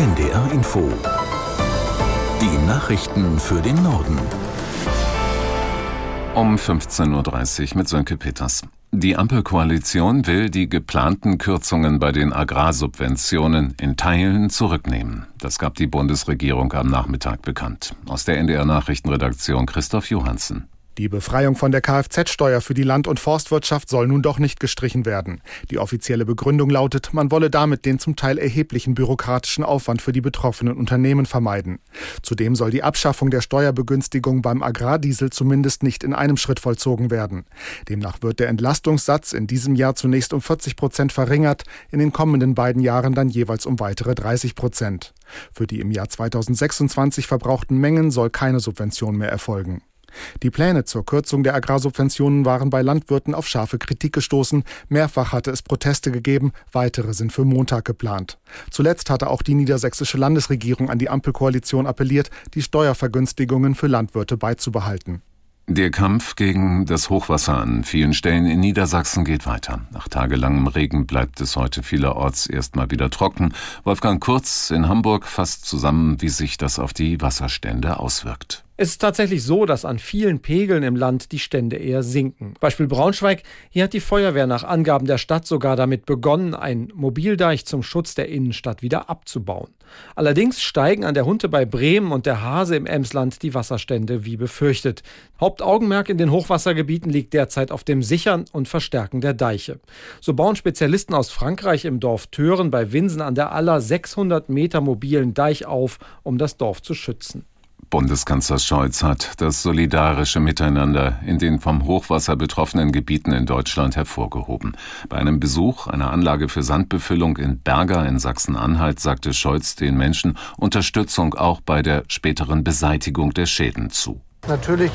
NDR Info. Die Nachrichten für den Norden. Um 15.30 Uhr mit Sönke Peters. Die Ampelkoalition will die geplanten Kürzungen bei den Agrarsubventionen in Teilen zurücknehmen. Das gab die Bundesregierung am Nachmittag bekannt. Aus der NDR Nachrichtenredaktion Christoph Johansen. Die Befreiung von der Kfz-Steuer für die Land- und Forstwirtschaft soll nun doch nicht gestrichen werden. Die offizielle Begründung lautet, man wolle damit den zum Teil erheblichen bürokratischen Aufwand für die betroffenen Unternehmen vermeiden. Zudem soll die Abschaffung der Steuerbegünstigung beim Agrardiesel zumindest nicht in einem Schritt vollzogen werden. Demnach wird der Entlastungssatz in diesem Jahr zunächst um 40 Prozent verringert, in den kommenden beiden Jahren dann jeweils um weitere 30 Prozent. Für die im Jahr 2026 verbrauchten Mengen soll keine Subvention mehr erfolgen. Die Pläne zur Kürzung der Agrarsubventionen waren bei Landwirten auf scharfe Kritik gestoßen. Mehrfach hatte es Proteste gegeben, weitere sind für Montag geplant. Zuletzt hatte auch die niedersächsische Landesregierung an die Ampelkoalition appelliert, die Steuervergünstigungen für Landwirte beizubehalten. Der Kampf gegen das Hochwasser an vielen Stellen in Niedersachsen geht weiter. Nach tagelangem Regen bleibt es heute vielerorts erstmal wieder trocken. Wolfgang Kurz in Hamburg fasst zusammen, wie sich das auf die Wasserstände auswirkt. Es ist tatsächlich so, dass an vielen Pegeln im Land die Stände eher sinken. Beispiel Braunschweig, hier hat die Feuerwehr nach Angaben der Stadt sogar damit begonnen, einen Mobildeich zum Schutz der Innenstadt wieder abzubauen. Allerdings steigen an der Hunte bei Bremen und der Hase im Emsland die Wasserstände wie befürchtet. Hauptaugenmerk in den Hochwassergebieten liegt derzeit auf dem Sichern und Verstärken der Deiche. So bauen Spezialisten aus Frankreich im Dorf Thören bei Winsen an der Aller 600 Meter mobilen Deich auf, um das Dorf zu schützen. Bundeskanzler Scholz hat das solidarische Miteinander in den vom Hochwasser betroffenen Gebieten in Deutschland hervorgehoben. Bei einem Besuch einer Anlage für Sandbefüllung in Berger in Sachsen-Anhalt sagte Scholz den Menschen Unterstützung auch bei der späteren Beseitigung der Schäden zu. Natürlich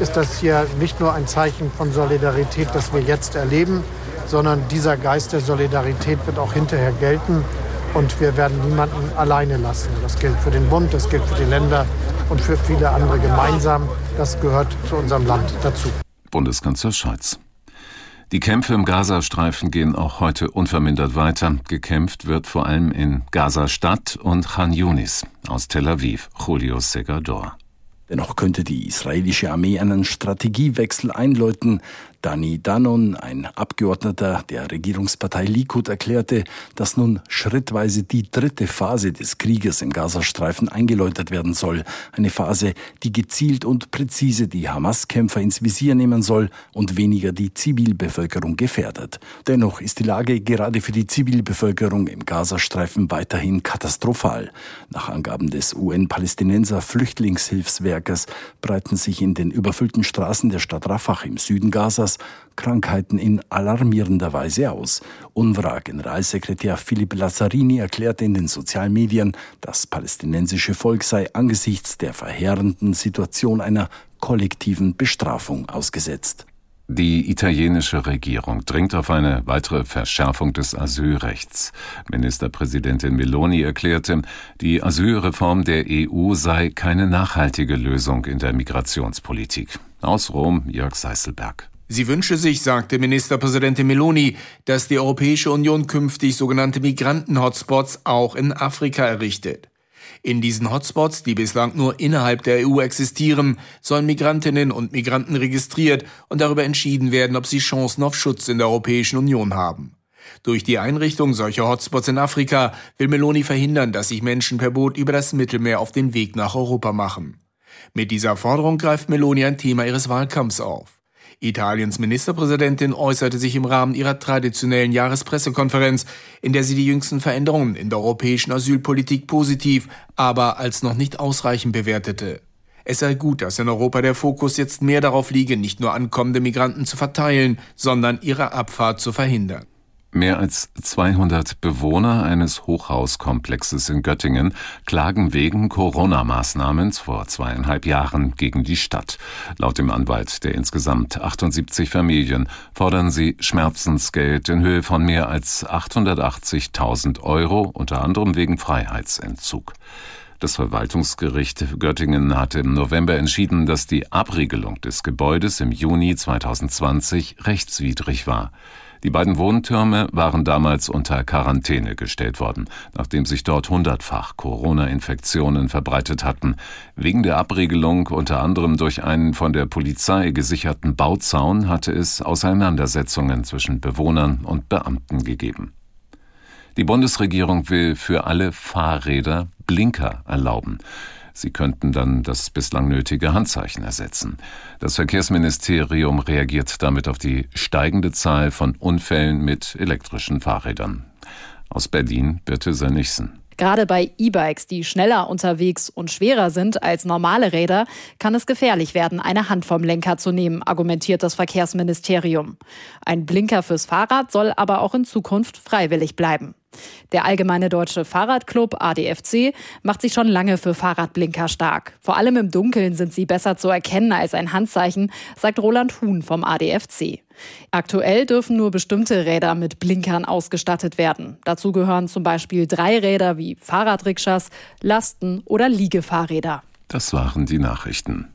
ist das hier nicht nur ein Zeichen von Solidarität, das wir jetzt erleben, sondern dieser Geist der Solidarität wird auch hinterher gelten. Und wir werden niemanden alleine lassen. Das gilt für den Bund, das gilt für die Länder und für viele andere gemeinsam. Das gehört zu unserem Land dazu. Bundeskanzler Scholz. Die Kämpfe im Gazastreifen gehen auch heute unvermindert weiter. Gekämpft wird vor allem in Gaza-Stadt und Khan Yunis. Aus Tel Aviv, Julio Segador. Dennoch könnte die israelische Armee einen Strategiewechsel einläuten. Dani Danon, ein Abgeordneter der Regierungspartei Likud, erklärte, dass nun schrittweise die dritte Phase des Krieges im Gazastreifen eingeläutet werden soll. Eine Phase, die gezielt und präzise die Hamas-Kämpfer ins Visier nehmen soll und weniger die Zivilbevölkerung gefährdet. Dennoch ist die Lage gerade für die Zivilbevölkerung im Gazastreifen weiterhin katastrophal. Nach Angaben des UN-Palästinenser Flüchtlingshilfswerkes breiten sich in den überfüllten Straßen der Stadt Rafah im Süden Gazas Chinas Krankheiten in alarmierender Weise aus. UNRWA-Generalsekretär Philipp Lazzarini erklärte in den sozialen Medien, das palästinensische Volk sei angesichts der verheerenden Situation einer kollektiven Bestrafung ausgesetzt. Die italienische Regierung dringt auf eine weitere Verschärfung des Asylrechts. Ministerpräsidentin Meloni erklärte, die Asylreform der EU sei keine nachhaltige Lösung in der Migrationspolitik. Aus Rom Jörg Seißelberg. Sie wünsche sich, sagte Ministerpräsidentin Meloni, dass die Europäische Union künftig sogenannte Migranten-Hotspots auch in Afrika errichtet. In diesen Hotspots, die bislang nur innerhalb der EU existieren, sollen Migrantinnen und Migranten registriert und darüber entschieden werden, ob sie Chancen auf Schutz in der Europäischen Union haben. Durch die Einrichtung solcher Hotspots in Afrika will Meloni verhindern, dass sich Menschen per Boot über das Mittelmeer auf den Weg nach Europa machen. Mit dieser Forderung greift Meloni ein Thema ihres Wahlkampfs auf. Italiens Ministerpräsidentin äußerte sich im Rahmen ihrer traditionellen Jahrespressekonferenz, in der sie die jüngsten Veränderungen in der europäischen Asylpolitik positiv, aber als noch nicht ausreichend bewertete. Es sei gut, dass in Europa der Fokus jetzt mehr darauf liege, nicht nur ankommende Migranten zu verteilen, sondern ihre Abfahrt zu verhindern. Mehr als 200 Bewohner eines Hochhauskomplexes in Göttingen klagen wegen Corona-Maßnahmen vor zweieinhalb Jahren gegen die Stadt. Laut dem Anwalt der insgesamt 78 Familien fordern sie Schmerzensgeld in Höhe von mehr als 880.000 Euro, unter anderem wegen Freiheitsentzug. Das Verwaltungsgericht Göttingen hatte im November entschieden, dass die Abriegelung des Gebäudes im Juni 2020 rechtswidrig war. Die beiden Wohntürme waren damals unter Quarantäne gestellt worden, nachdem sich dort hundertfach Corona-Infektionen verbreitet hatten. Wegen der Abriegelung, unter anderem durch einen von der Polizei gesicherten Bauzaun, hatte es Auseinandersetzungen zwischen Bewohnern und Beamten gegeben. Die Bundesregierung will für alle Fahrräder Blinker erlauben. Sie könnten dann das bislang nötige Handzeichen ersetzen. Das Verkehrsministerium reagiert damit auf die steigende Zahl von Unfällen mit elektrischen Fahrrädern. Aus Berlin Birte Sönnigsen. Gerade bei E-Bikes, die schneller unterwegs und schwerer sind als normale Räder, kann es gefährlich werden, eine Hand vom Lenker zu nehmen, argumentiert das Verkehrsministerium. Ein Blinker fürs Fahrrad soll aber auch in Zukunft freiwillig bleiben. Der Allgemeine Deutsche Fahrradclub ADFC macht sich schon lange für Fahrradblinker stark. Vor allem im Dunkeln sind sie besser zu erkennen als ein Handzeichen, sagt Roland Huhn vom ADFC. Aktuell dürfen nur bestimmte Räder mit Blinkern ausgestattet werden. Dazu gehören zum Beispiel drei Räder wie Fahrradrikschas, Lasten- oder Liegefahrräder. Das waren die Nachrichten.